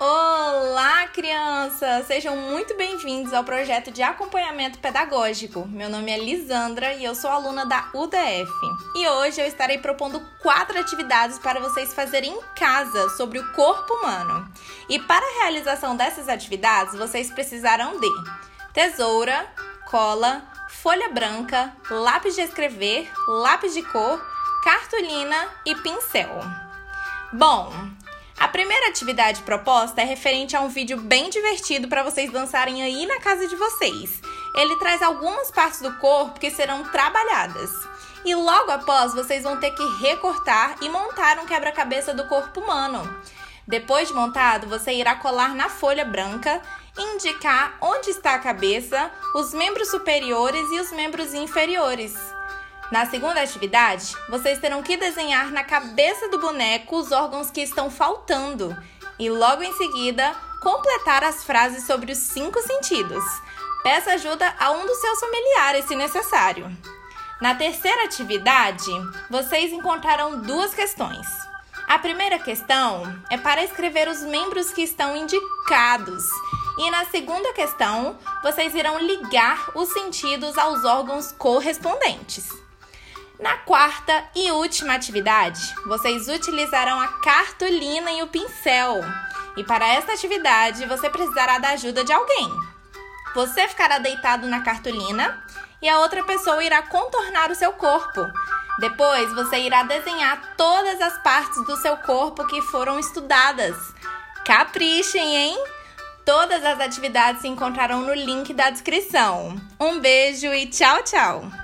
Olá, crianças! Sejam muito bem-vindos ao projeto de acompanhamento pedagógico. Meu nome é Lisandra e eu sou aluna da UDF. E hoje eu estarei propondo quatro atividades para vocês fazerem em casa sobre o corpo humano. E para a realização dessas atividades, vocês precisarão de tesoura, cola, folha branca, lápis de escrever, lápis de cor, cartolina e pincel. Bom, a primeira atividade proposta é referente a um vídeo bem divertido para vocês dançarem aí na casa de vocês. Ele traz algumas partes do corpo que serão trabalhadas. E logo após, vocês vão ter que recortar e montar um quebra-cabeça do corpo humano. Depois de montado, você irá colar na folha branca, indicar onde está a cabeça, os membros superiores e os membros inferiores. Na segunda atividade, vocês terão que desenhar na cabeça do boneco os órgãos que estão faltando e logo em seguida completar as frases sobre os cinco sentidos. Peça ajuda a um dos seus familiares se necessário. Na terceira atividade, vocês encontrarão duas questões. A primeira questão é para escrever os membros que estão indicados. E na segunda questão, vocês irão ligar os sentidos aos órgãos correspondentes. Na quarta e última atividade, vocês utilizarão a cartolina e o pincel. E para esta atividade, você precisará da ajuda de alguém. Você ficará deitado na cartolina e a outra pessoa irá contornar o seu corpo. Depois, você irá desenhar todas as partes do seu corpo que foram estudadas. Caprichem, hein? Todas as atividades se encontrarão no link da descrição. Um beijo e tchau, tchau!